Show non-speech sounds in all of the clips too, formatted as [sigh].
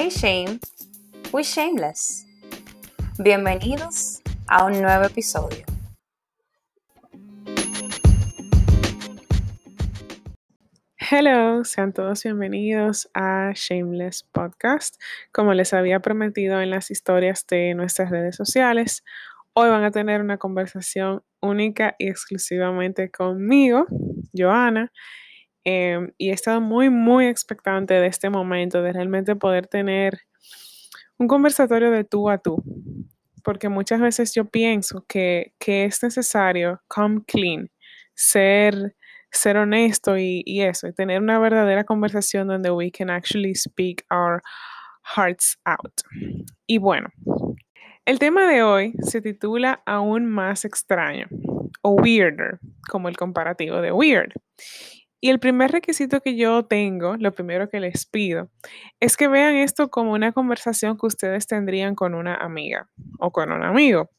Hey Shame, we shameless. Bienvenidos a un nuevo episodio. Hello, sean todos bienvenidos a Shameless Podcast. Como les había prometido en las historias de nuestras redes sociales, hoy van a tener una conversación única y exclusivamente conmigo, Joana. Em, y he estado muy, muy expectante de este momento, de realmente poder tener un conversatorio de tú a tú. Porque muchas veces yo pienso que, que es necesario come clean, ser ser honesto y, eso, y tener una verdadera conversación donde we can actually speak our hearts out. Y bueno, el tema de hoy se titula Aún más extraño o weirder, como el comparativo de weird. Y el primer requisito que yo tengo, lo primero que les pido, es que vean esto como una conversación que ustedes tendrían con una amiga o con un amigo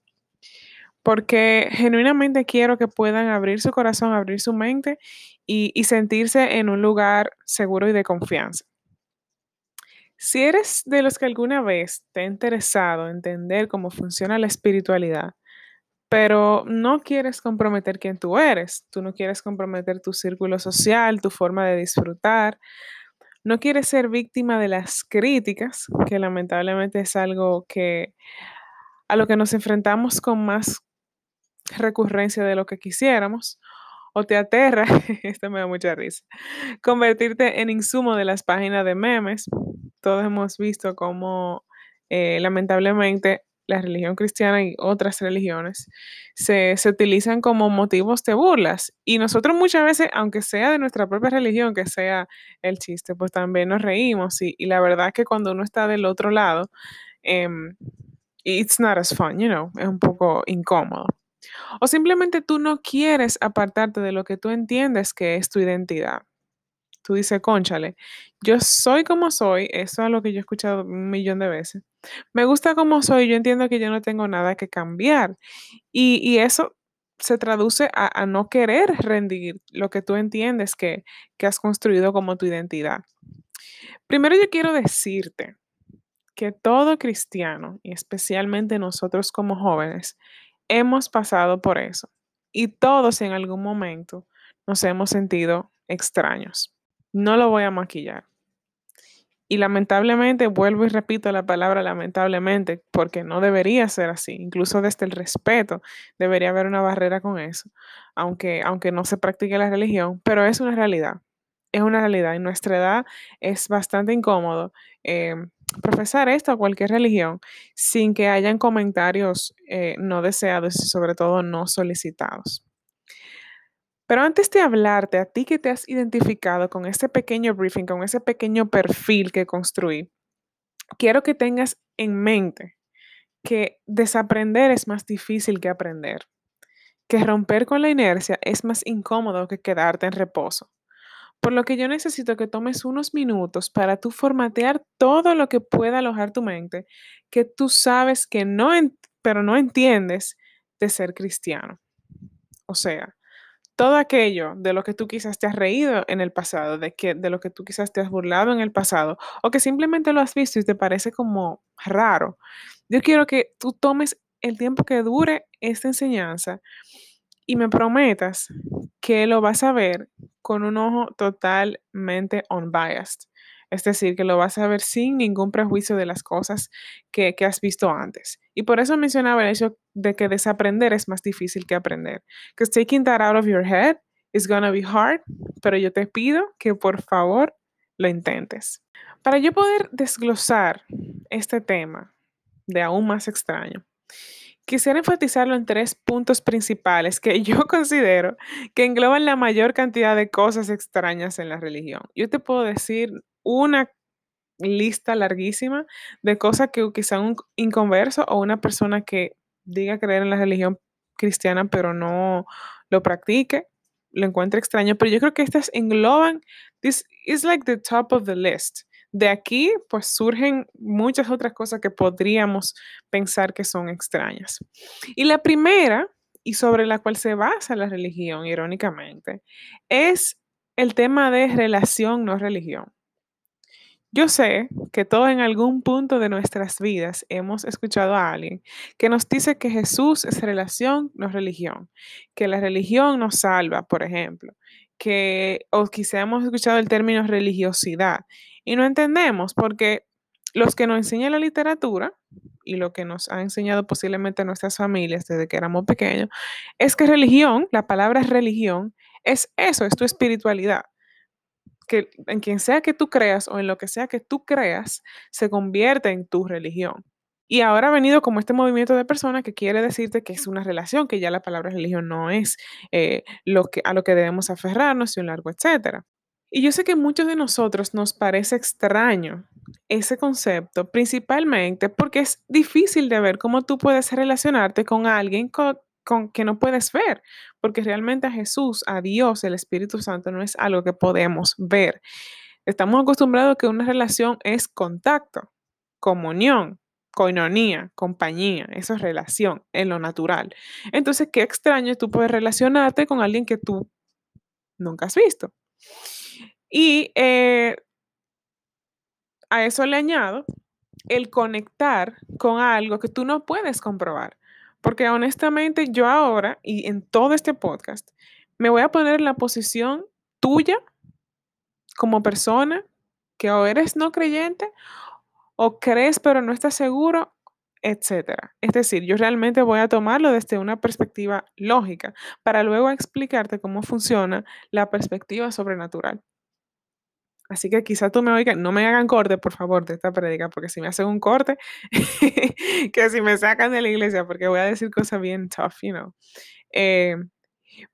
porque genuinamente quiero que puedan abrir su corazón, abrir su mente y, sentirse en un lugar seguro y de confianza. Si eres de los que alguna vez te ha interesado entender cómo funciona la espiritualidad, pero no quieres comprometer quién tú eres, tú no quieres comprometer tu círculo social, tu forma de disfrutar, no quieres ser víctima de las críticas, que lamentablemente es algo que a lo que nos enfrentamos con más recurrencia de lo que quisiéramos, o te aterra, [laughs] esto me da mucha risa, convertirte en insumo de las páginas de memes. Todos hemos visto cómo eh, lamentablemente la religión cristiana y otras religiones se, utilizan como motivos de burlas. Y nosotros muchas veces, aunque sea de nuestra propia religión, que sea el chiste, pues también nos reímos. Y, la verdad que cuando uno está del otro lado, um, it's not as fun, you know, es un poco incómodo. O simplemente tú no quieres apartarte de lo que tú entiendes que es tu identidad. Tú dices, conchale, yo soy como soy, eso es lo que yo he escuchado un millón de veces. Me gusta como soy, yo entiendo que yo no tengo nada que cambiar. Y, eso se traduce a, no querer rendir lo que tú entiendes que, que has construido como tu identidad. Primero yo quiero decirte que todo cristiano, y especialmente nosotros como jóvenes, hemos pasado por eso y todos en algún momento nos hemos sentido extraños. No lo voy a maquillar. Y lamentablemente, vuelvo y repito la palabra lamentablemente, porque no debería ser así. Incluso desde el respeto debería haber una barrera con eso, aunque, aunque no se practique la religión, pero es una realidad. Es una realidad. En nuestra edad es bastante incómodo eh, profesar esto a cualquier religión sin que hayan comentarios eh, no deseados y sobre todo no solicitados. Pero antes de hablarte a ti que te has identificado con este pequeño briefing, con ese pequeño perfil que construí, quiero que tengas en mente que desaprender es más difícil que aprender, que romper con la inercia es más incómodo que quedarte en reposo. Por lo que yo necesito que tomes unos minutos para tú formatear todo lo que pueda alojar tu mente, que tú sabes que no, pero no entiendes de ser cristiano. O sea, todo aquello de lo que tú quizás te has reído en el pasado, de, que, de lo que tú quizás te has burlado en el pasado, o que simplemente lo has visto y te parece como raro. Yo quiero que tú tomes el tiempo que dure esta enseñanza y me prometas que lo vas a ver con un ojo totalmente unbiased. Es decir, que lo vas a ver sin ningún prejuicio de las cosas que, has visto antes. Y por eso mencionaba el hecho de que desaprender es más difícil que aprender. Because taking that out of your head is gonna be hard, pero yo te pido que por favor lo intentes. Para yo poder desglosar este tema de aún más extraño, Quisiera enfatizarlo en tres puntos principales que [laughs] yo considero que engloban la mayor cantidad de cosas extrañas en la religión. Yo te puedo decir una lista larguísima de cosas que quizá un inconverso o una persona que diga creer en la religión cristiana pero no lo practique, lo encuentre extraño, pero yo creo que estas engloban, this is like the top of the list. De aquí, pues surgen muchas otras cosas que podríamos pensar que son extrañas. Y la primera, y sobre la cual se basa la religión, irónicamente, es el tema de relación no religión. Yo sé que todos en algún punto de nuestras vidas hemos escuchado a alguien que nos dice que Jesús es relación, no religión, que la religión nos salva, por ejemplo, que o quizá hemos escuchado el término religiosidad y no entendemos porque los que nos enseñan la literatura y lo que nos ha enseñado posiblemente nuestras familias desde que éramos pequeños es que religión, la palabra religión, es eso, es tu espiritualidad que en quien sea que tú creas o en lo que sea que tú creas, se convierte en tu religión. Y ahora ha venido como este movimiento de personas que quiere decirte que es una relación, que ya la palabra religión no es eh, lo que, a lo que debemos aferrarnos y un largo etcétera. Y yo sé que muchos de nosotros nos parece extraño ese concepto, principalmente porque es difícil de ver cómo tú puedes relacionarte con alguien con, que no puedes ver, porque realmente a Jesús, a Dios, el Espíritu Santo no es algo que podemos ver. Estamos acostumbrados a que una relación es contacto, comunión, coinonía, compañía, eso es relación en lo natural. Entonces, qué extraño tú puedes relacionarte con alguien que tú nunca has visto. Y eh, a eso le añado el conectar con algo que tú no puedes comprobar. Porque honestamente yo ahora y en todo este podcast me voy a poner en la posición tuya como persona que o eres no creyente o crees pero no estás seguro, etcétera. Es decir, yo realmente voy a tomarlo desde una perspectiva lógica para luego explicarte cómo funciona la perspectiva sobrenatural. Así que quizás tú me oigas, no me hagan corte, por favor, de esta prédica, porque si me hacen un corte, [laughs] que si me sacan de la iglesia, porque voy a decir cosas bien tough, you know. Eh,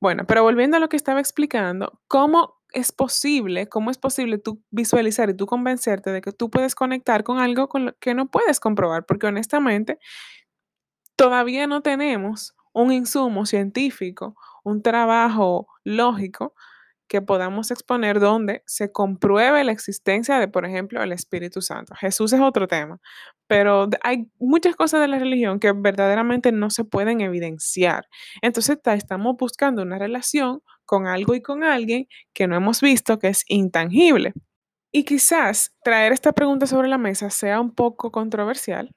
bueno, pero volviendo a lo que estaba explicando, ¿cómo es posible, cómo es posible tú visualizar y tú convencerte de que tú puedes conectar con algo que no puedes comprobar? Porque honestamente, todavía no tenemos un insumo científico, un trabajo lógico que podamos exponer donde se compruebe la existencia de, por ejemplo, el Espíritu Santo. Jesús es otro tema, pero hay muchas cosas de la religión que verdaderamente no se pueden evidenciar. Entonces estamos buscando una relación con algo y con alguien que no hemos visto, que es intangible. Y quizás traer esta pregunta sobre la mesa sea un poco controversial,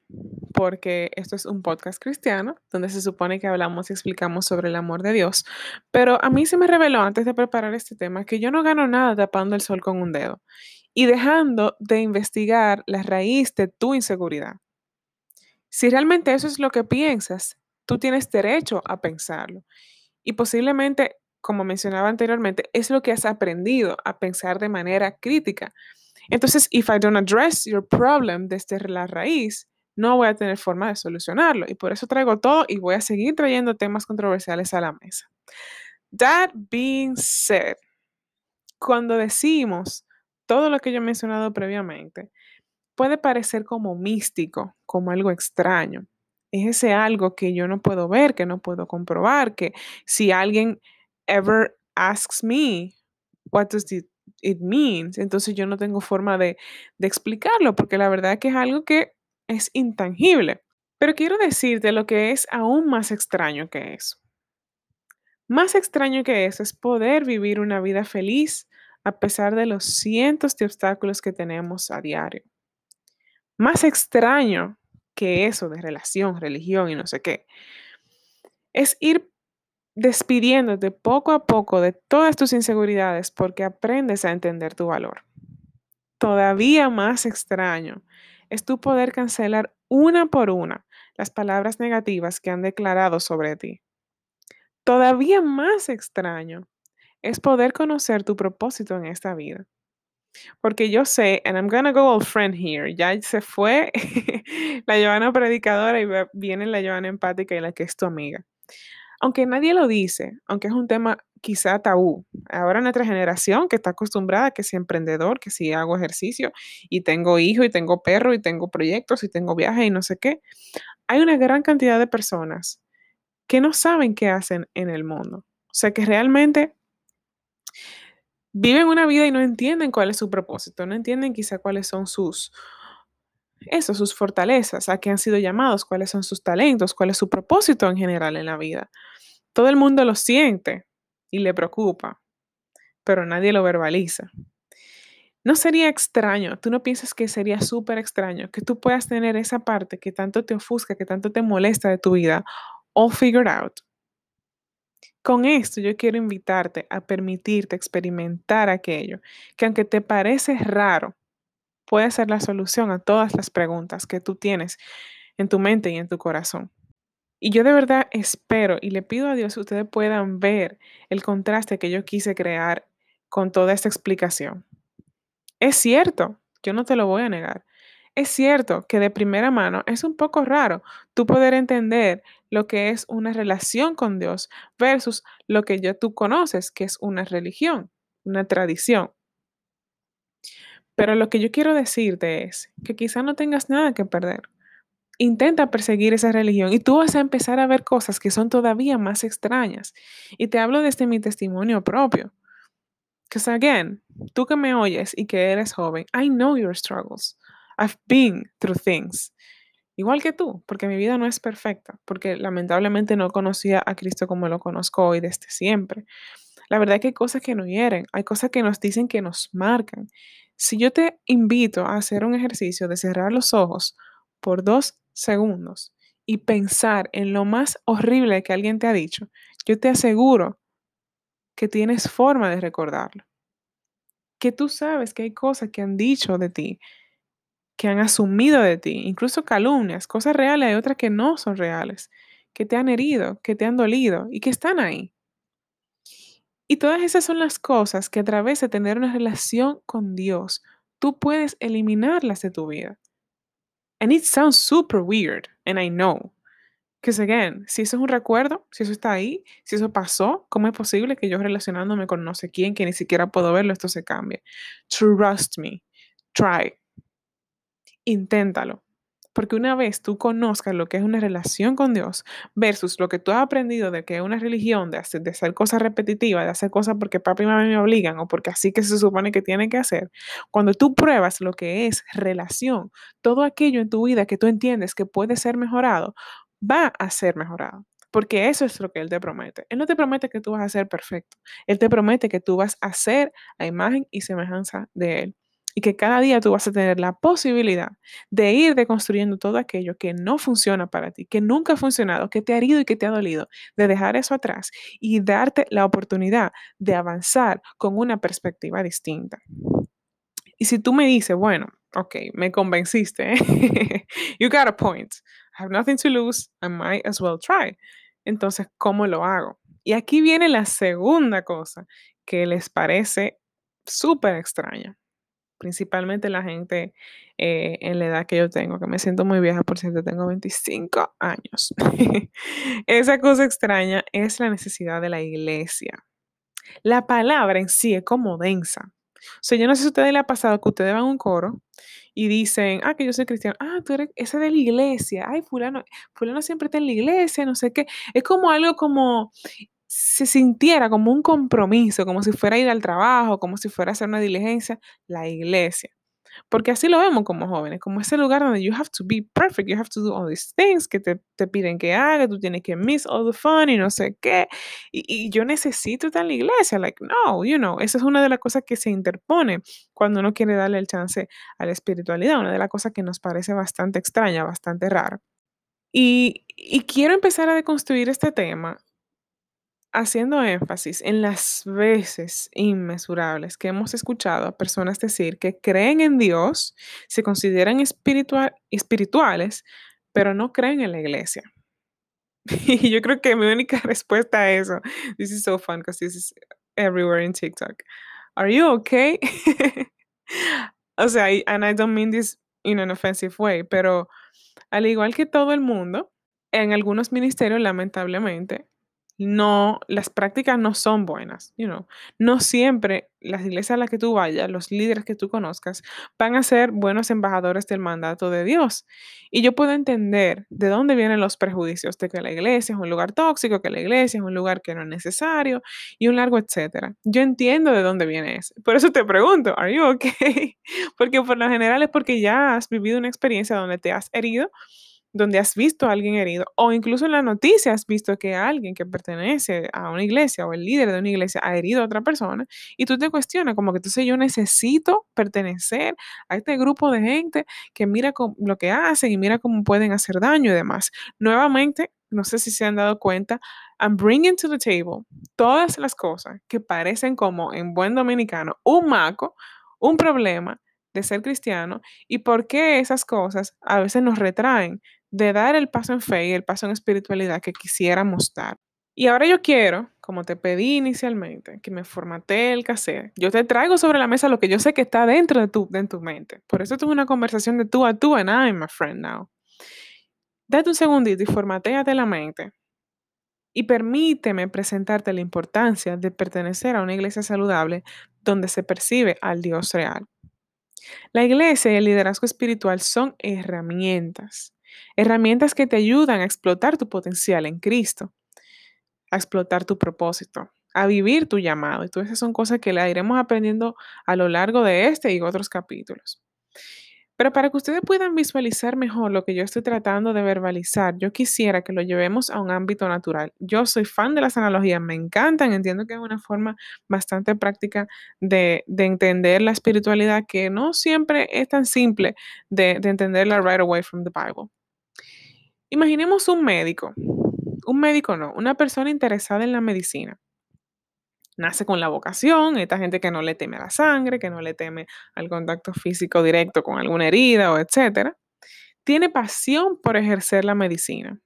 porque esto es un podcast cristiano, donde se supone que hablamos y explicamos sobre el amor de Dios, pero a mí se me reveló antes de preparar este tema que yo no gano nada tapando el sol con un dedo y dejando de investigar la raíz de tu inseguridad. Si realmente eso es lo que piensas, tú tienes derecho a pensarlo. Y posiblemente como mencionaba anteriormente, es lo que has aprendido a pensar de manera crítica. Entonces, if I don't address your problem desde la raíz, no voy a tener forma de solucionarlo. Y por eso traigo todo y voy a seguir trayendo temas controversiales a la mesa. That being said, cuando decimos todo lo que yo he mencionado previamente, puede parecer como místico, como algo extraño. Es ese algo que yo no puedo ver, que no puedo comprobar, que si alguien ever asks me, what does it, it means? Entonces yo no tengo forma de, de explicarlo porque la verdad que es algo que es intangible. Pero quiero decirte lo que es aún más extraño que eso. Más extraño que eso es poder vivir una vida feliz a pesar de los cientos de obstáculos que tenemos a diario. Más extraño que eso de relación, religión y no sé qué, es ir despidiéndote poco a poco de todas tus inseguridades porque aprendes a entender tu valor. Todavía más extraño es tu poder cancelar una por una las palabras negativas que han declarado sobre ti. Todavía más extraño es poder conocer tu propósito en esta vida. Porque yo sé, and I'm gonna go all friend here, ya se fue [laughs] la Joana predicadora y viene la Joana empática y la que es tu amiga aunque nadie lo dice, aunque es un tema quizá tabú. Ahora nuestra generación que está acostumbrada a que si emprendedor, que si hago ejercicio y tengo hijo y tengo perro y tengo proyectos y tengo viajes y no sé qué, hay una gran cantidad de personas que no saben qué hacen en el mundo. O sea, que realmente viven una vida y no entienden cuál es su propósito, no entienden quizá cuáles son sus, eso, sus fortalezas, a qué han sido llamados, cuáles son sus talentos, cuál es su propósito en general en la vida. Todo el mundo lo siente y le preocupa, pero nadie lo verbaliza. No sería extraño, tú no piensas que sería súper extraño que tú puedas tener esa parte que tanto te ofusca, que tanto te molesta de tu vida, all figured out. Con esto yo quiero invitarte a permitirte experimentar aquello que aunque te parece raro, puede ser la solución a todas las preguntas que tú tienes en tu mente y en tu corazón. Y yo de verdad espero y le pido a Dios que ustedes puedan ver el contraste que yo quise crear con toda esta explicación. Es cierto, yo no te lo voy a negar. Es cierto que de primera mano es un poco raro tú poder entender lo que es una relación con Dios versus lo que ya tú conoces, que es una religión, una tradición. Pero lo que yo quiero decirte es que quizá no tengas nada que perder. Intenta perseguir esa religión y tú vas a empezar a ver cosas que son todavía más extrañas. Y te hablo desde mi testimonio propio. Because again, tú que me oyes y que eres joven, I know your struggles. I've been through things. Igual que tú, porque mi vida no es perfecta, porque lamentablemente no conocía a Cristo como lo conozco hoy desde siempre. La verdad es que hay cosas que nos hieren, hay cosas que nos dicen que nos marcan. Si yo te invito a hacer un ejercicio de cerrar los ojos por dos segundos y pensar en lo más horrible que alguien te ha dicho, yo te aseguro que tienes forma de recordarlo. Que tú sabes que hay cosas que han dicho de ti, que han asumido de ti, incluso calumnias, cosas reales y otras que no son reales, que te han herido, que te han dolido y que están ahí. Y todas esas son las cosas que a través de tener una relación con Dios, tú puedes eliminarlas de tu vida. And it sounds super weird, and I know. Because again, si eso es un recuerdo, si eso está ahí, si eso pasó, ¿cómo es posible que yo relacionándome con no sé quién, que ni siquiera puedo verlo, esto se cambie? Trust me. Try. Inténtalo. Porque una vez tú conozcas lo que es una relación con Dios versus lo que tú has aprendido de que es una religión, de hacer, cosas repetitivas, de hacer cosas porque papi y mamá me obligan o porque así que se supone que tienen que hacer, cuando tú pruebas lo que es relación, todo aquello en tu vida que tú entiendes que puede ser mejorado, va a ser mejorado. Porque eso es lo que Él te promete. Él no te promete que tú vas a ser perfecto. Él te promete que tú vas a ser a imagen y semejanza de Él y que cada día tú vas a tener la posibilidad de ir deconstruyendo todo aquello que no funciona para ti, que nunca ha funcionado, que te ha herido y que te ha dolido, de dejar eso atrás y darte la oportunidad de avanzar con una perspectiva distinta. Y si tú me dices, bueno, ok, me convenciste, [laughs] you got a point, I have nothing to lose, I might as well try. Entonces, ¿cómo lo hago? Y aquí viene la segunda cosa que les parece súper extraña principalmente la gente eh, en la edad que yo tengo, que me siento muy vieja, por cierto, tengo 25 años. [laughs] Esa cosa extraña es la necesidad de la iglesia. La palabra en sí es como densa. O sea, yo no sé si a ustedes les ha pasado que ustedes van a un coro y dicen, ah, que yo soy cristiano, ah, tú eres ese de la iglesia, ay, fulano, fulano siempre está en la iglesia, no sé qué. Es como algo como, se sintiera como un compromiso, como si fuera ir al trabajo, como si fuera hacer una diligencia, la iglesia. Porque así lo vemos como jóvenes, como ese lugar donde you have to be perfect, you have to do all these things que te, piden que hagas, tú tienes que miss all the fun y no sé qué. Y, y, yo necesito estar en la iglesia, like, no, you know, esa es una de las cosas que se interpone cuando uno quiere darle el chance a la espiritualidad, una de las cosas que nos parece bastante extraña, bastante rara. Y, y quiero empezar a deconstruir este tema haciendo énfasis en las veces inmesurables que hemos escuchado a personas decir que creen en Dios, se consideran espirituales, pero no creen en la iglesia. [laughs] Y yo creo que mi única [laughs] respuesta a eso, this is so fun because this is everywhere in TikTok. Are you okay? [laughs] o sea, and I don't mean this in an offensive way, pero al igual que todo el mundo, en algunos ministerios, lamentablemente, no, las prácticas no son buenas, you know. No siempre las iglesias a las que tú vayas, los líderes que tú conozcas, van a ser buenos embajadores del mandato de Dios. Y yo puedo entender de dónde vienen los prejuicios de que la iglesia es un lugar tóxico, que la iglesia es un lugar que no es necesario y un largo etcétera. Yo entiendo de dónde viene eso. Por eso te pregunto, ¿are you okay? [laughs] porque por lo general es porque ya has vivido una experiencia donde te has herido donde has visto a alguien herido o incluso en la noticia has visto que alguien que pertenece a una iglesia o el líder de una iglesia ha herido a otra persona y tú te cuestionas como que entonces yo necesito pertenecer a este grupo de gente que mira lo que hacen y mira cómo pueden hacer daño y demás. Nuevamente, no sé si se han dado cuenta, I'm bringing to the table todas las cosas que parecen como en buen dominicano un maco, un problema de ser cristiano y por qué esas cosas a veces nos retraen de dar el paso en fe y el paso en espiritualidad que quisiéramos dar. Y ahora yo quiero, como te pedí inicialmente, que me formatee el cassette. Yo te traigo sobre la mesa lo que yo sé que está dentro de tu, de tu mente. Por eso es una conversación de tú a tú and I'm a friend now. Date un segundito y formateate la mente. Y permíteme presentarte la importancia de pertenecer a una iglesia saludable donde se percibe al Dios real. La iglesia y el liderazgo espiritual son herramientas, herramientas que te ayudan a explotar tu potencial en Cristo, a explotar tu propósito, a vivir tu llamado. Y todas esas son cosas que la iremos aprendiendo a lo largo de este y otros capítulos. Pero para que ustedes puedan visualizar mejor lo que yo estoy tratando de verbalizar, yo quisiera que lo llevemos a un ámbito natural. Yo soy fan de las analogías, me encantan, entiendo que es una forma bastante práctica de, entender la espiritualidad que no siempre es tan simple de, de entenderla right away from the Bible. Imaginemos un médico, un médico no, una persona interesada en la medicina nace con la vocación, esta gente que no le teme a la sangre, que no le teme al contacto físico directo con alguna herida o etcétera, tiene pasión por ejercer la medicina.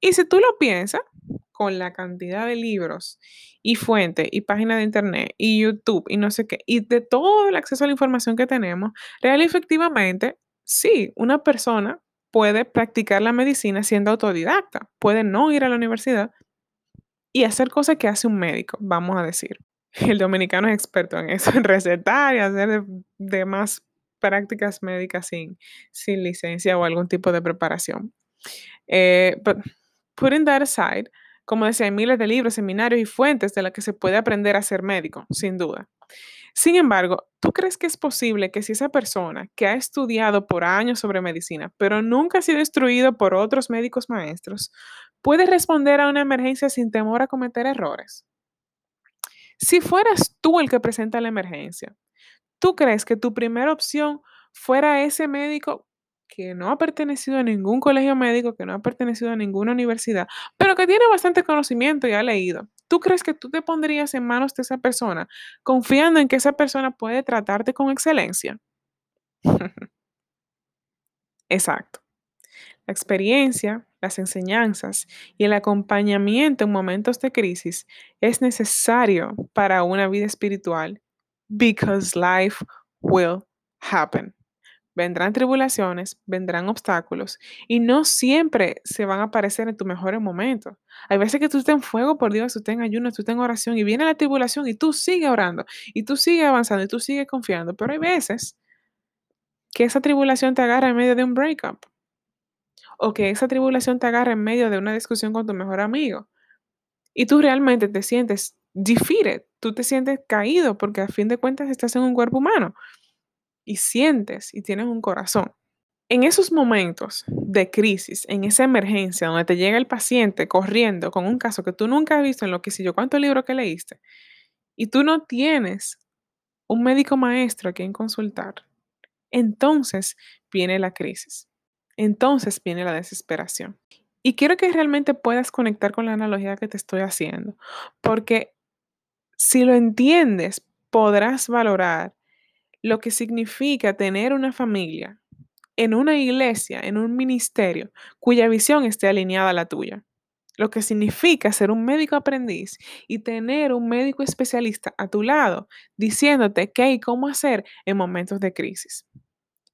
Y si tú lo piensas, con la cantidad de libros y fuentes y páginas de internet y YouTube y no sé qué, y de todo el acceso a la información que tenemos, real y efectivamente, sí, una persona puede practicar la medicina siendo autodidacta, puede no ir a la universidad, y hacer cosas que hace un médico, vamos a decir. El dominicano es experto en eso, [laughs] en recetar y hacer demás prácticas médicas sin, sin licencia o algún tipo de preparación. Eh, but putting that aside, como decía, hay miles de libros, seminarios y fuentes de las que se puede aprender a ser médico, sin duda. Sin embargo, ¿tú crees que es posible que si esa persona que ha estudiado por años sobre medicina, pero nunca ha sido instruido por otros médicos maestros, puede responder a una emergencia sin temor a cometer errores? Si fueras tú el que presenta la emergencia, ¿tú crees que tu primera opción fuera ese médico que no ha pertenecido a ningún colegio médico, que no ha pertenecido a ninguna universidad, pero que tiene bastante conocimiento y ha leído? ¿Tú crees que tú te pondrías en manos de esa persona confiando en que esa persona puede tratarte con excelencia? [laughs] Exacto. La experiencia, las enseñanzas y el acompañamiento en momentos de crisis es necesario para una vida espiritual because life will happen. Vendrán tribulaciones, vendrán obstáculos y no siempre se van a aparecer en tus mejores momentos. Hay veces que tú estás en fuego por Dios, tú estás en ayuno, tú estás en oración y viene la tribulación y tú sigues orando y tú sigues avanzando y tú sigues confiando. Pero hay veces que esa tribulación te agarra en medio de un breakup o que esa tribulación te agarre en medio de una discusión con tu mejor amigo y tú realmente te sientes defeated, tú te sientes caído porque a fin de cuentas estás en un cuerpo humano y sientes y tienes un corazón. En esos momentos de crisis, en esa emergencia donde te llega el paciente corriendo con un caso que tú nunca has visto en lo que sé yo, cuántos libros que leíste, y tú no tienes un médico maestro a quien consultar, entonces viene la crisis entonces viene la desesperación. Y quiero que realmente puedas conectar con la analogía que te estoy haciendo, porque si lo entiendes, podrás valorar lo que significa tener una familia en una iglesia, en un ministerio, cuya visión esté alineada a la tuya. Lo que significa ser un médico aprendiz y tener un médico especialista a tu lado diciéndote qué y cómo hacer en momentos de crisis.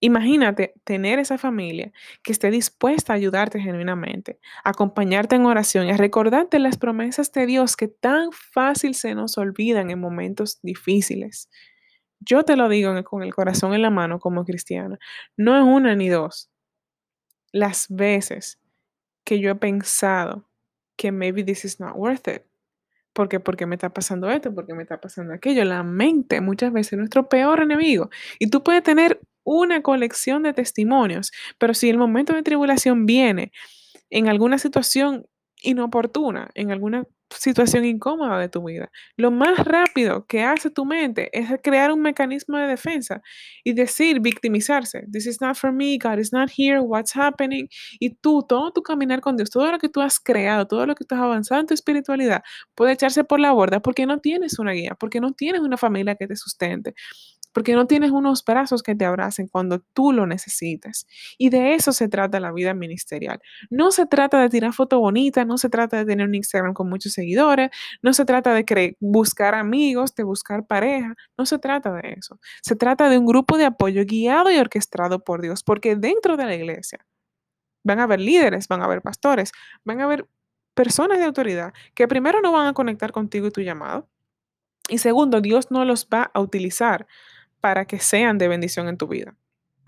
Imagínate tener esa familia que esté dispuesta a ayudarte genuinamente, a acompañarte en oración y a recordarte las promesas de Dios que tan fácil se nos olvidan en momentos difíciles. Yo te lo digo con el corazón en la mano como cristiana. No es una ni dos. Las veces que yo he pensado que maybe this is not worth it. Porque, porque me está pasando esto, porque me está pasando aquello. La mente muchas veces es nuestro peor enemigo. Y tú puedes tener una colección de testimonios. Pero si el momento de tribulación viene en alguna situación inoportuna, en alguna situación incómoda de tu vida. Lo más rápido que hace tu mente es crear un mecanismo de defensa y decir, victimizarse. This is not for me, God is not here, what's happening? Y tú, todo tu caminar con Dios, todo lo que tú has creado, todo lo que tú has avanzado en tu espiritualidad, puede echarse por la borda porque no tienes una guía, porque no tienes una familia que te sustente, porque no tienes unos brazos que te abracen cuando tú lo necesites. Y de eso se trata la vida ministerial. No se trata de tirar fotos bonitas, no se trata de tener un Instagram con muchos seguidores, no se trata de buscar amigos, de buscar pareja, no se trata de eso. Se trata de un grupo de apoyo guiado y orquestado por Dios, porque dentro de la iglesia van a haber líderes, van a haber pastores, van a haber personas de autoridad que primero no van a conectar contigo y tu llamado. Y segundo, Dios no los va a utilizar para que sean de bendición en tu vida.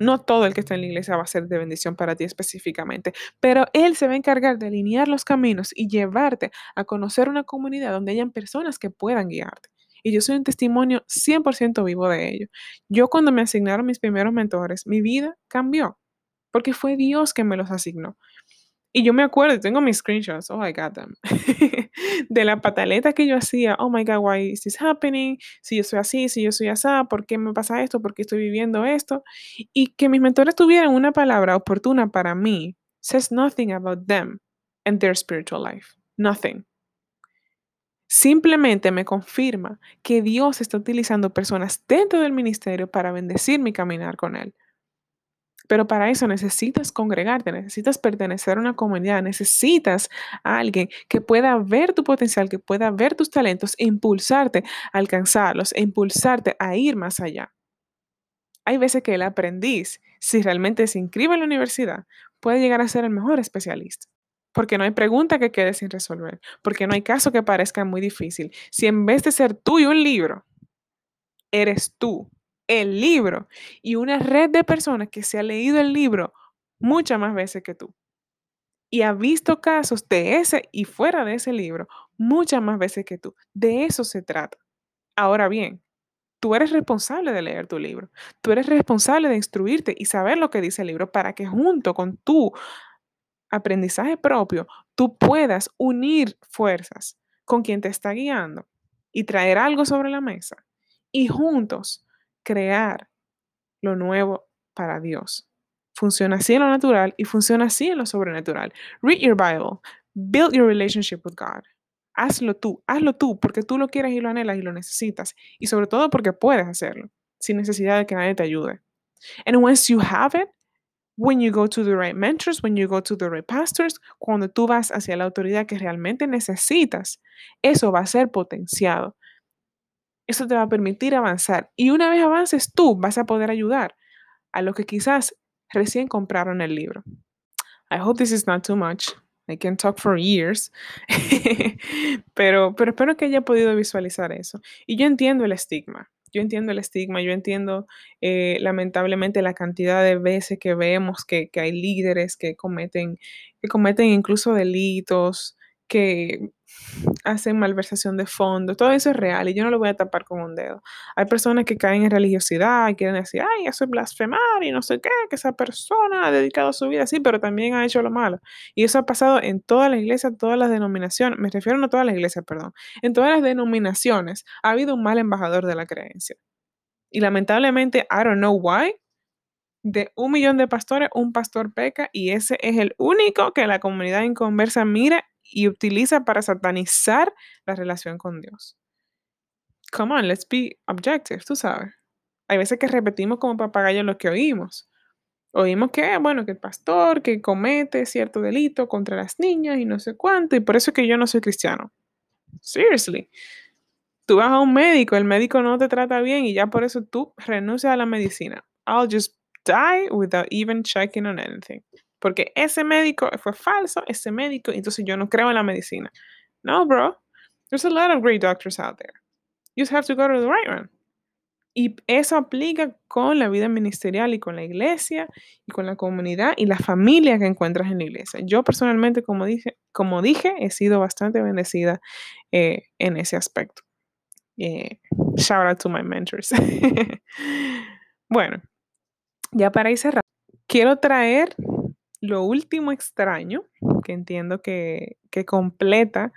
No todo el que está en la iglesia va a ser de bendición para ti específicamente, pero Él se va a encargar de alinear los caminos y llevarte a conocer una comunidad donde hayan personas que puedan guiarte. Y yo soy un testimonio 100% vivo de ello. Yo cuando me asignaron mis primeros mentores, mi vida cambió, porque fue Dios que me los asignó. Y yo me acuerdo, tengo mis screenshots, oh, I got them, [laughs] de la pataleta que yo hacía, oh my God, why is this happening? Si yo soy así, si yo soy así, ¿por qué me pasa esto? ¿Por qué estoy viviendo esto? Y que mis mentores tuvieran una palabra oportuna para mí, says nothing about them and their spiritual life. Nothing. Simplemente me confirma que Dios está utilizando personas dentro del ministerio para bendecir mi caminar con Él. Pero para eso necesitas congregarte, necesitas pertenecer a una comunidad, necesitas a alguien que pueda ver tu potencial, que pueda ver tus talentos e impulsarte a alcanzarlos, e impulsarte a ir más allá. Hay veces que el aprendiz, si realmente se inscribe en la universidad, puede llegar a ser el mejor especialista. Porque no hay pregunta que quede sin resolver, porque no hay caso que parezca muy difícil. Si en vez de ser tú y un libro, eres tú el libro y una red de personas que se ha leído el libro muchas más veces que tú. Y ha visto casos de ese y fuera de ese libro muchas más veces que tú. De eso se trata. Ahora bien, tú eres responsable de leer tu libro. Tú eres responsable de instruirte y saber lo que dice el libro para que junto con tu aprendizaje propio, tú puedas unir fuerzas con quien te está guiando y traer algo sobre la mesa. Y juntos crear lo nuevo para Dios. Funciona así en lo natural y funciona así en lo sobrenatural. Read your Bible. Build your relationship with God. Hazlo tú, hazlo tú porque tú lo quieres y lo anhelas y lo necesitas. Y sobre todo porque puedes hacerlo sin necesidad de que nadie te ayude. And once you have it, when you go to the right mentors, when you go to the right pastors, cuando tú vas hacia la autoridad que realmente necesitas, eso va a ser potenciado. Eso te va a permitir avanzar. Y una vez avances, tú vas a poder ayudar a los que quizás recién compraron el libro. I hope this is not too much. I can talk for years. [laughs] pero, pero espero que haya podido visualizar eso. Y yo entiendo el estigma. Yo entiendo el estigma, yo entiendo eh, lamentablemente la cantidad de veces que vemos que, que hay líderes que cometen, que cometen incluso delitos, que hacen malversación de fondos, todo eso es real y yo no lo voy a tapar con un dedo. Hay personas que caen en religiosidad y quieren decir, ay, eso es blasfemar y no sé qué, que esa persona ha dedicado su vida así, pero también ha hecho lo malo. Y eso ha pasado en todas las iglesias, todas las denominaciones, me refiero a todas las iglesias, perdón, en todas las denominaciones ha habido un mal embajador de la creencia. Y lamentablemente, I don't know why, de un millón de pastores, un pastor peca y ese es el único que la comunidad inconversa mira y utiliza para satanizar la relación con Dios. Come on, let's be objective, tú sabes. Hay veces que repetimos como papagayo lo que oímos. Oímos que, bueno, que el pastor que comete cierto delito contra las niñas y no sé cuánto, y por eso es que yo no soy cristiano. Seriously. Tú vas a un médico, el médico no te trata bien y ya por eso tú renuncias a la medicina. I'll just die without even checking on anything porque ese médico fue falso, ese médico, entonces yo no creo en la medicina. No, bro. There's a lot of great doctors out there. You just have to go to the right one. Y eso aplica con la vida ministerial y con la iglesia y con la comunidad y la familia que encuentras en la iglesia. Yo personalmente, como dije, como dije he sido bastante bendecida eh, en ese aspecto. Eh, shout out to my mentors. [laughs] bueno, Ya para ir cerrando, quiero traer lo último extraño, que entiendo que, que completa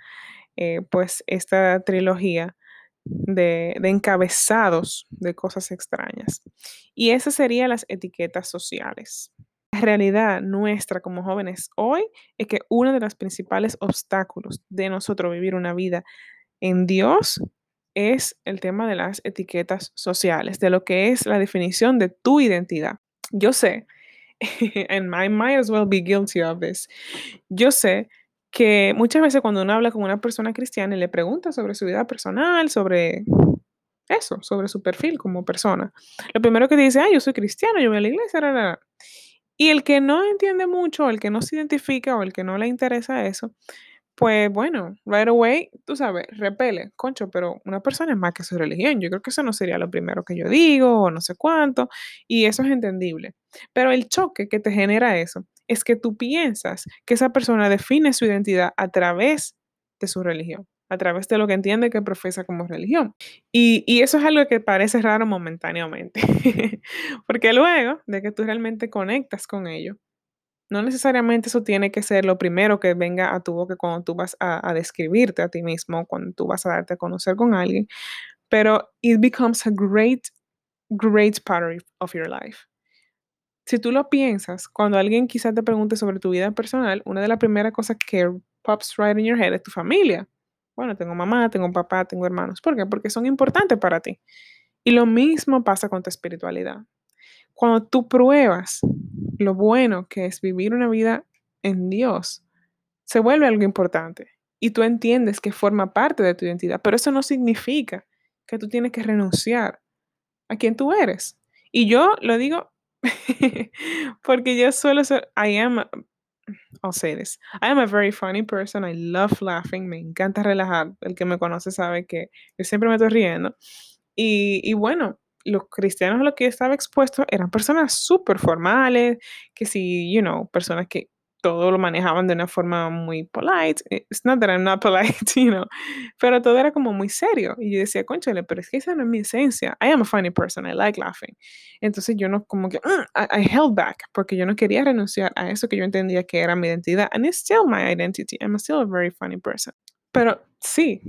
eh, pues esta trilogía de, de, encabezados de cosas extrañas. Y esas serían las etiquetas sociales. La realidad nuestra como jóvenes hoy es que uno de los principales obstáculos de nosotros vivir una vida en Dios es el tema de las etiquetas sociales, de lo que es la definición de tu identidad. Yo sé, [laughs] and I might as well be guilty of this, yo sé que muchas veces cuando uno habla con una persona cristiana y le pregunta sobre su vida personal, sobre eso, sobre su perfil como persona, lo primero que dice, ah, yo soy cristiano, yo voy a la iglesia, y el que no entiende mucho, el que no se identifica o el que no le interesa eso, pues bueno, right away, tú sabes, repele, concho, pero una persona es más que su religión. Yo creo que eso no sería lo primero que yo digo o no sé cuánto, y eso es entendible. Pero el choque que te genera eso es que tú piensas que esa persona define su identidad a través de su religión, a través de lo que entiende que profesa como religión. Y, y eso es algo que parece raro momentáneamente, [laughs] porque luego de que tú realmente conectas con ello, no necesariamente eso tiene que ser lo primero que venga a tu boca cuando tú vas a, a, describirte a ti mismo, cuando tú vas a darte a conocer con alguien, pero it becomes a great, great part of your life. Si tú lo piensas, cuando alguien quizás te pregunte sobre tu vida personal, una de las primeras cosas que pops right in your head es tu familia. Bueno, tengo mamá, tengo papá, tengo hermanos. ¿Por qué? Porque son importantes para ti. Y lo mismo pasa con tu espiritualidad. Cuando tú pruebas lo bueno que es vivir una vida en Dios, se vuelve algo importante y tú entiendes que forma parte de tu identidad, pero eso no significa que tú tienes que renunciar a quien tú eres. Y yo lo digo [laughs] porque yo suelo ser, I am, I'll say this, I am a very funny person, I love laughing, me encanta relajar, el que me conoce sabe que yo siempre me estoy riendo. Y, y bueno, los cristianos a los que yo estaba expuesto eran personas súper formales, que sí, you know, personas que todo lo manejaban de una forma muy polite. It's not that I'm not [laughs] polite, you know, pero todo era como muy serio. Y yo decía, conchale, pero es que esa no es mi esencia. I am a funny person, I like laughing. Entonces yo no, como que, mm, I, I, held back, porque yo no quería renunciar a eso que yo entendía que era mi identidad. And it's still my identity. I'm still a very funny person. Pero sí,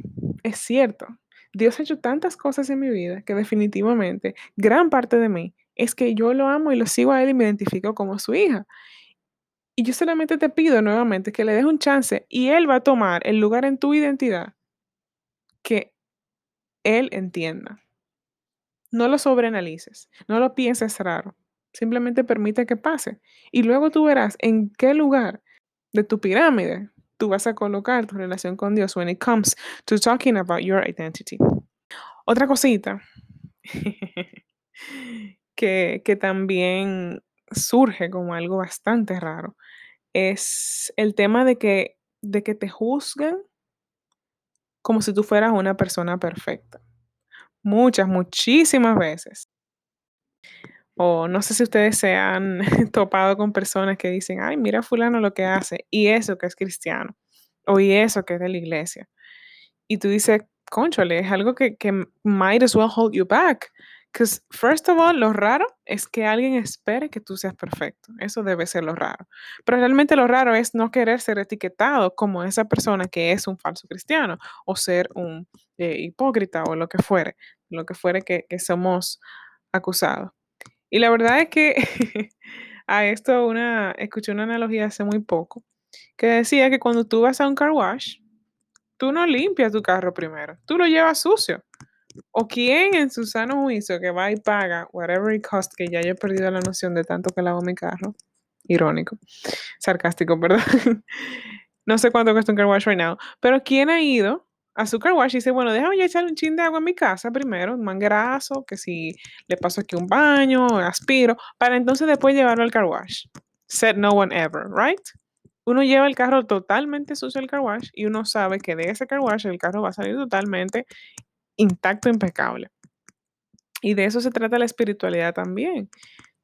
es cierto. Dios ha hecho tantas cosas en mi vida que definitivamente gran parte de mí es que yo lo amo y lo sigo a Él y me identifico como su hija. Y yo solamente te pido nuevamente que le des un chance y Él va a tomar el lugar en tu identidad que Él entienda. No lo sobreanalices, no lo pienses raro, simplemente permite que pase. Y luego tú verás en qué lugar de tu pirámide tú vas a colocar tu relación con Dios when it comes to talking about your identity. Otra cosita [laughs] que, que también surge como algo bastante raro es el tema de que, de que te juzgan como si tú fueras una persona perfecta. Muchas, muchísimas veces. O no sé si ustedes se han [laughs] topado con personas que dicen, ay, mira fulano lo que hace, y eso que es cristiano, o y eso que es de la iglesia. Y tú dices, conchole, es algo que, que might as well hold you back. Because, first of all, lo raro es que alguien espere que tú seas perfecto. Eso debe ser lo raro. Pero realmente lo raro es no querer ser etiquetado como esa persona que es un falso cristiano o ser un eh, hipócrita o lo que fuere, lo que fuere que, que somos acusados. Y la verdad es que [laughs] a esto una, escuché una analogía hace muy poco que decía que cuando tú vas a un car wash, tú no limpias tu carro primero, tú lo llevas sucio. O quién en su sano juicio que va y paga whatever it cost, que ya yo he perdido la noción de tanto que lavo mi carro. Irónico, sarcástico, [laughs] perdón. no sé cuánto cuesta un car wash right now, pero quién ha ido a su car wash y dice, bueno, déjame ya echarle un chin de agua en mi casa primero, un manguerazo, que si le paso aquí un baño, aspiro, para entonces después llevarlo al car wash. Said no one ever, right? Uno lleva el carro totalmente sucio al car wash y uno sabe que de ese car wash el carro va a salir totalmente intacto, impecable. Y de eso se trata la espiritualidad también.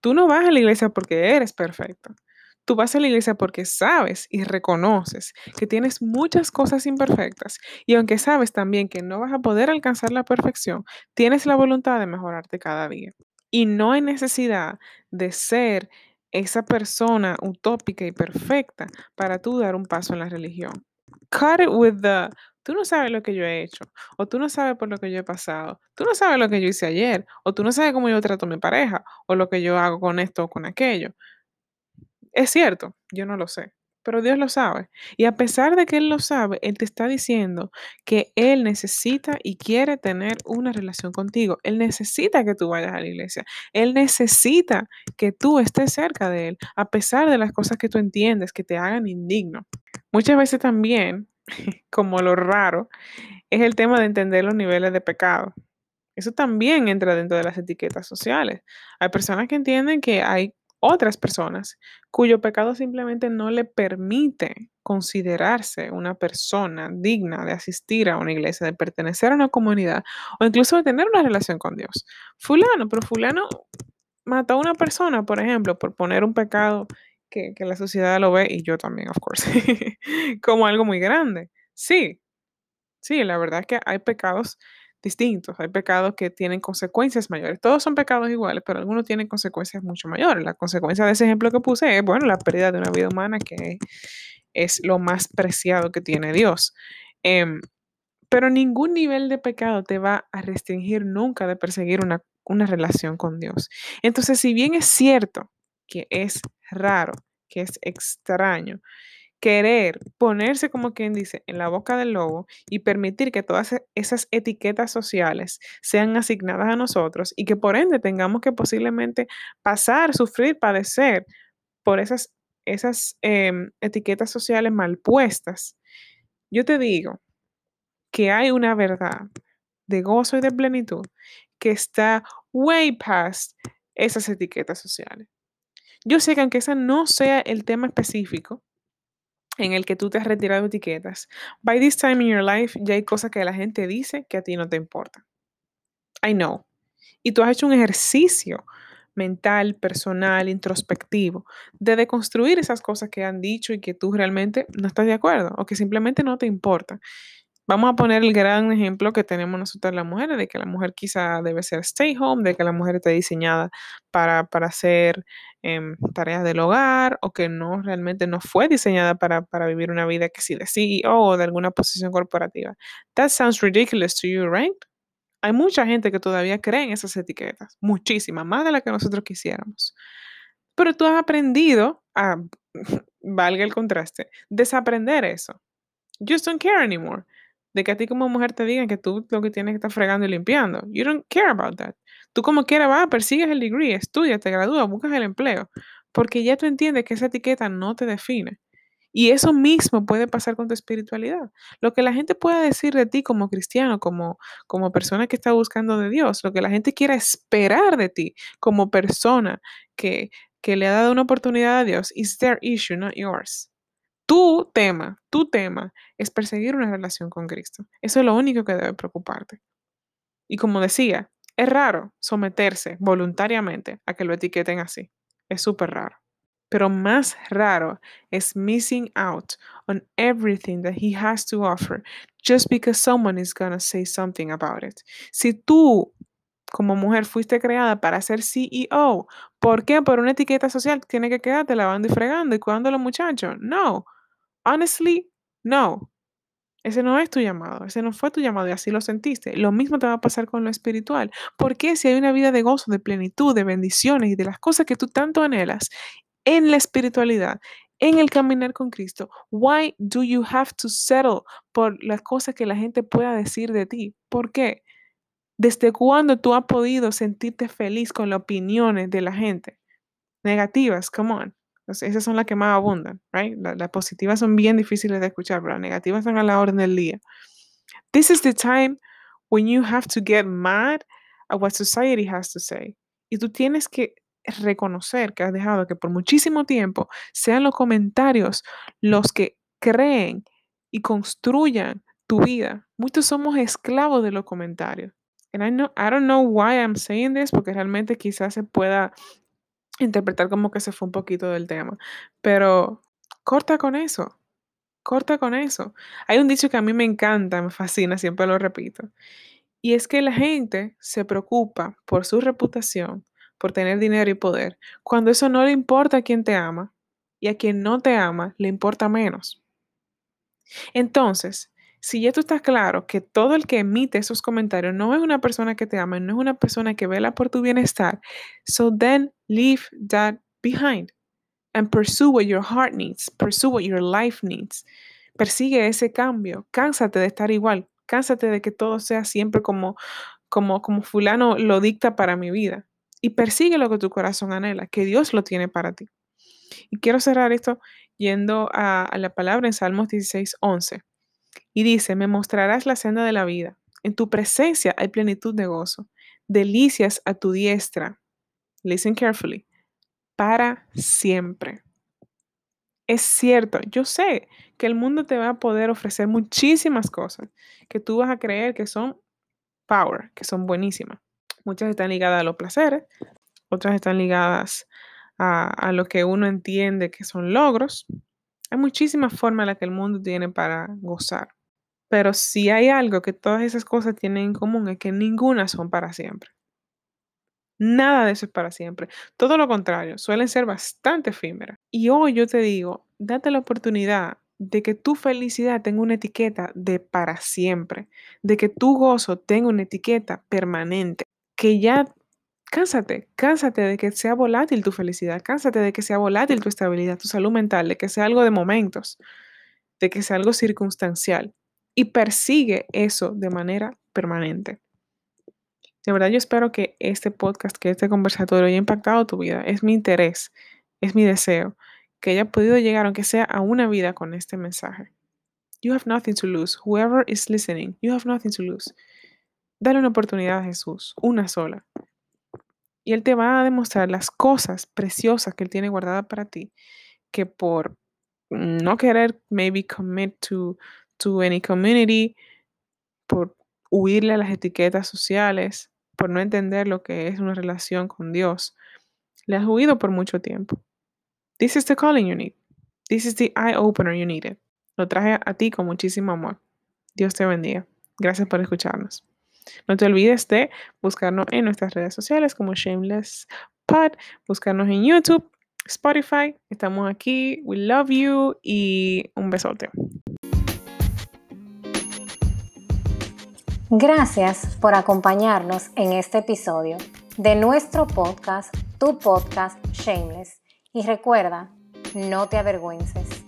Tú no vas a la iglesia porque eres perfecto. Tú vas a la iglesia porque sabes y reconoces que tienes muchas cosas imperfectas y aunque sabes también que no vas a poder alcanzar la perfección, tienes la voluntad de mejorarte cada día. Y no hay necesidad de ser esa persona utópica y perfecta para tú dar un paso en la religión. Cut it with the, tú no sabes lo que yo he hecho, o tú no sabes por lo que yo he pasado, tú no sabes lo que yo hice ayer, o tú no sabes cómo yo trato a mi pareja, o lo que yo hago con esto o con aquello. Es cierto, yo no lo sé, pero Dios lo sabe. Y a pesar de que Él lo sabe, Él te está diciendo que Él necesita y quiere tener una relación contigo. Él necesita que tú vayas a la iglesia. Él necesita que tú estés cerca de Él, a pesar de las cosas que tú entiendes que te hagan indigno. Muchas veces también, [laughs] como lo raro, es el tema de entender los niveles de pecado. Eso también entra dentro de las etiquetas sociales. Hay personas que entienden que hay otras personas cuyo pecado simplemente no le permite considerarse una persona digna de asistir a una iglesia, de pertenecer a una comunidad o incluso de tener una relación con Dios. Fulano, pero fulano mató a una persona, por ejemplo, por poner un pecado que, que la sociedad lo ve, y yo también, of course, [laughs] como algo muy grande. Sí, sí, la verdad es que hay pecados distintos. Hay pecados que tienen consecuencias mayores. Todos son pecados iguales, pero algunos tienen consecuencias mucho mayores. La consecuencia de ese ejemplo que puse es, bueno, la pérdida de una vida humana que es lo más preciado que tiene Dios. Em, pero ningún nivel de pecado te va a restringir nunca de perseguir una, una relación con Dios. Entonces, si bien es cierto que es raro, que es extraño, querer ponerse, como quien dice, en la boca del lobo y permitir que todas e, esas etiquetas sociales sean asignadas a nosotros y que por ende tengamos que posiblemente pasar, sufrir, padecer por esas, esas em, etiquetas sociales mal puestas. Yo te digo que hay una verdad de gozo y de plenitud que está way past esas etiquetas sociales. Yo sé que aunque ese no sea el tema específico, en el que tú te has retirado etiquetas. By this time in your life ya hay cosas que la gente dice que a ti no te importan. I know. Y tú has hecho un ejercicio mental, personal, introspectivo, de deconstruir esas cosas que han dicho y que tú realmente no estás de acuerdo o que simplemente no te importan. Vamos a poner el gran ejemplo que tenemos nosotras las mujeres, de que la mujer quizá debe ser stay home, de que la mujer está diseñada para, para hacer em, tareas del hogar o que no realmente no fue diseñada para, para vivir una vida que sí de CEO o de alguna posición corporativa. That sounds ridiculous to you, right? Hay mucha gente que todavía cree en esas etiquetas, muchísima, más de la que nosotros quisiéramos. Pero tú has aprendido a, [laughs] valga el contraste, desaprender eso. Just don't care anymore de que a ti como mujer te digan que tú lo que tienes que estar fregando y limpiando. You don't care about that. Tú como quieras vas, persigues el degree, estudias, te gradúas, buscas el empleo, porque ya tú entiendes que esa etiqueta no te define. Y eso mismo puede pasar con tu espiritualidad. Lo que la gente pueda decir de ti como cristiano, como, como persona que está buscando de Dios, lo que la gente quiera esperar de ti como persona que, que le ha dado una oportunidad a Dios, is their issue, not yours. Tu tema, tu tema es perseguir una relación con Cristo. Eso es lo único que debe preocuparte. Y como decía, es raro someterse voluntariamente a que lo etiqueten así. Es súper raro. Pero más raro es missing out on everything that he has to offer just because someone is going to say something about it. Si tú como mujer fuiste creada para ser CEO, ¿por qué por una etiqueta social tiene que quedarte lavando y fregando y cuidando a los muchachos? No. Honestly, no. Ese no es tu llamado, ese no fue tu llamado y así lo sentiste. Lo mismo te va a pasar con lo espiritual. ¿Por qué si hay una vida de gozo, de plenitud, de bendiciones y de las cosas que tú tanto anhelas en la espiritualidad, en el caminar con Cristo, why do you have to settle por las cosas que la gente pueda decir de ti? ¿Por qué? ¿Desde cuándo tú has podido sentirte feliz con las opiniones de la gente? Negativas, come on esas son las que más abundan, right? las positivas son bien difíciles de escuchar, pero las negativas están a la orden del día. This is the time when you have to get mad at what society has to say. Y tú tienes que reconocer que has dejado que por muchísimo tiempo sean los comentarios los que creen y construyan tu vida. Muchos somos esclavos de los comentarios. And I, know, I don't know why I'm saying this, porque realmente quizás se pueda interpretar como que se fue un poquito del tema. Pero corta con eso. Corta con eso. Hay un dicho que a mí me encanta, me fascina, siempre lo repito. Y es que la gente se preocupa por su reputación por tener dinero y poder, cuando eso no le importa a quien te ama y a quien no te ama le importa menos. Entonces, si ya tú estás claro que todo el que emite esos comentarios no es una persona que te ama, no es una persona que vela por tu bienestar, so then leave that behind and pursue what your heart needs, pursue what your life needs. Persigue ese cambio, cánsate de estar igual, cánsate de que todo sea siempre como como como fulano lo dicta para mi vida y persigue lo que tu corazón anhela, que Dios lo tiene para ti. Y quiero cerrar esto yendo a, la palabra en Salmos 16, 11. Y dice, me mostrarás la senda de la vida. En tu presencia hay plenitud de gozo, delicias a tu diestra. Listen carefully. Para siempre. Es cierto, yo sé que el mundo te va a poder ofrecer muchísimas cosas que tú vas a creer que son power, que son buenísimas. Muchas están ligadas a los placeres, otras están ligadas a, lo que uno entiende que son logros. Hay muchísimas formas en las que el mundo tiene para gozar. Pero si hay algo que todas esas cosas tienen en común es que ninguna son para siempre. Nada de eso es para siempre. Todo lo contrario, suelen ser bastante efímeras. Y hoy yo te digo, date la oportunidad de que tu felicidad tenga una etiqueta de para siempre, de que tu gozo tenga una etiqueta permanente, que ya cánsate, cánsate de que sea volátil tu felicidad, cánsate de que sea volátil tu estabilidad, tu salud mental, de que sea algo de momentos, de que sea algo circunstancial y persigue eso de manera permanente. De verdad yo espero que este podcast, que este conversatorio haya impactado tu vida. Es mi interés, es mi deseo que haya podido llegar, aunque sea a una vida con este mensaje. You have nothing to lose. Whoever is listening, you have nothing to lose. Dale una oportunidad a Jesús, una sola. Y Él te va a demostrar las cosas preciosas que Él tiene guardadas para ti, que por no querer maybe commit to, to any community, por huirle a las etiquetas sociales, por no entender lo que es una relación con Dios, le has huido por mucho tiempo. This is the calling you need. This is the eye opener you needed. Lo traje a ti con muchísimo amor. Dios te bendiga. Gracias por escucharnos. No te olvides de buscarnos en nuestras redes sociales como Shameless Pod, buscarnos en YouTube, Spotify. Estamos aquí. We love you y un besote. Gracias por acompañarnos en este episodio de nuestro podcast, tu podcast Shameless. Y recuerda, no te avergüences.